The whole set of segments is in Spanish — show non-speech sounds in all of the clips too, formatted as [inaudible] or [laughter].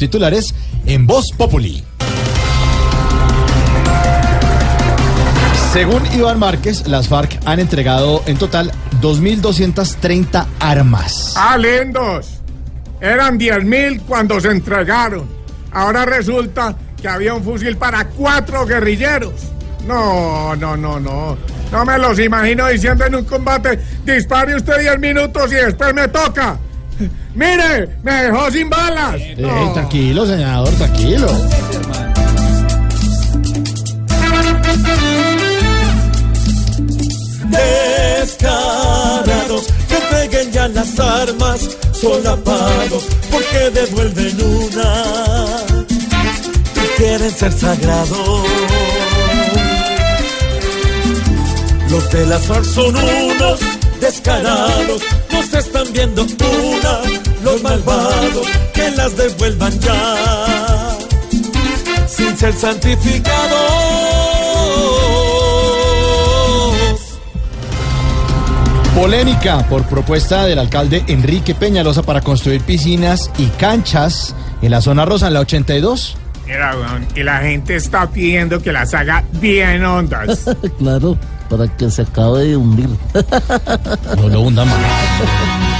titulares en Voz Populi. Según Iván Márquez, las FARC han entregado en total 2.230 armas. Ah, lindos. Eran 10.000 cuando se entregaron. Ahora resulta que había un fusil para cuatro guerrilleros. No, no, no, no. No me los imagino diciendo en un combate, dispare usted 10 minutos y después me toca. [laughs] Mire, me dejó sin balas. Ey, tranquilo, senador, tranquilo. descarados que entreguen ya las armas solapados porque devuelven una y quieren ser sagrados los de las FARC son unos descarados nos están viendo los malvados que las devuelvan ya sin ser santificados Polémica por propuesta del alcalde Enrique Peñalosa para construir piscinas y canchas en la zona rosa, en la 82. Mira, weón, y la gente está pidiendo que las haga bien hondas. [laughs] Claro, para que se acabe de hundir. No lo hunda más. [laughs]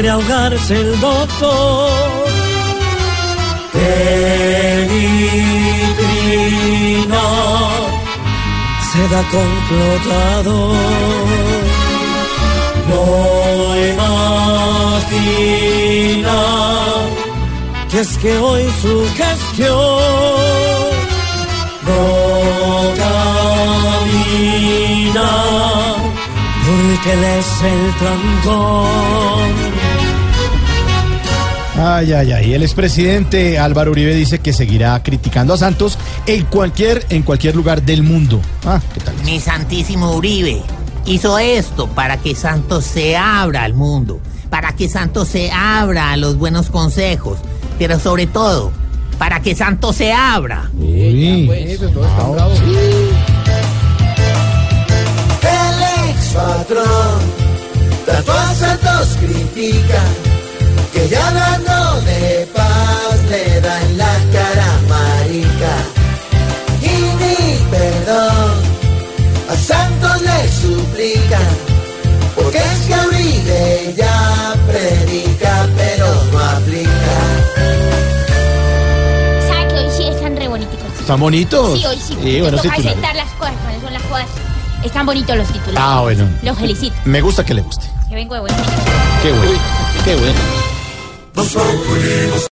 quiere ahogarse el doctor. Peregrina se da con flotador. No imagina que es que hoy su gestión no camina porque él es el trancón. Ay, ay, ay. El expresidente Álvaro Uribe dice que seguirá criticando a Santos en cualquier, en cualquier lugar del mundo. Ah, ¿qué tal? Mi santísimo Uribe hizo esto para que Santos se abra al mundo, para que Santos se abra a los buenos consejos, pero sobre todo, para que Santos se abra. Uy. El ex patrón, tanto a Santos critica, ya hablando de paz le da en la cara marica. Y ni perdón, a Santos le suplica, porque es que Uribe ya predica, pero no aplica. ¿Sabe que hoy sí están re bonitos? ¿Están bonitos? Sí, hoy sí. Toca titulares. aceptar las cosas, cuáles son las cosas. Están bonitos los titulares. Ah, bueno. Los felicito. Me gusta que le guste. Que vengo de buen Qué bueno. Qué bueno. Não sou.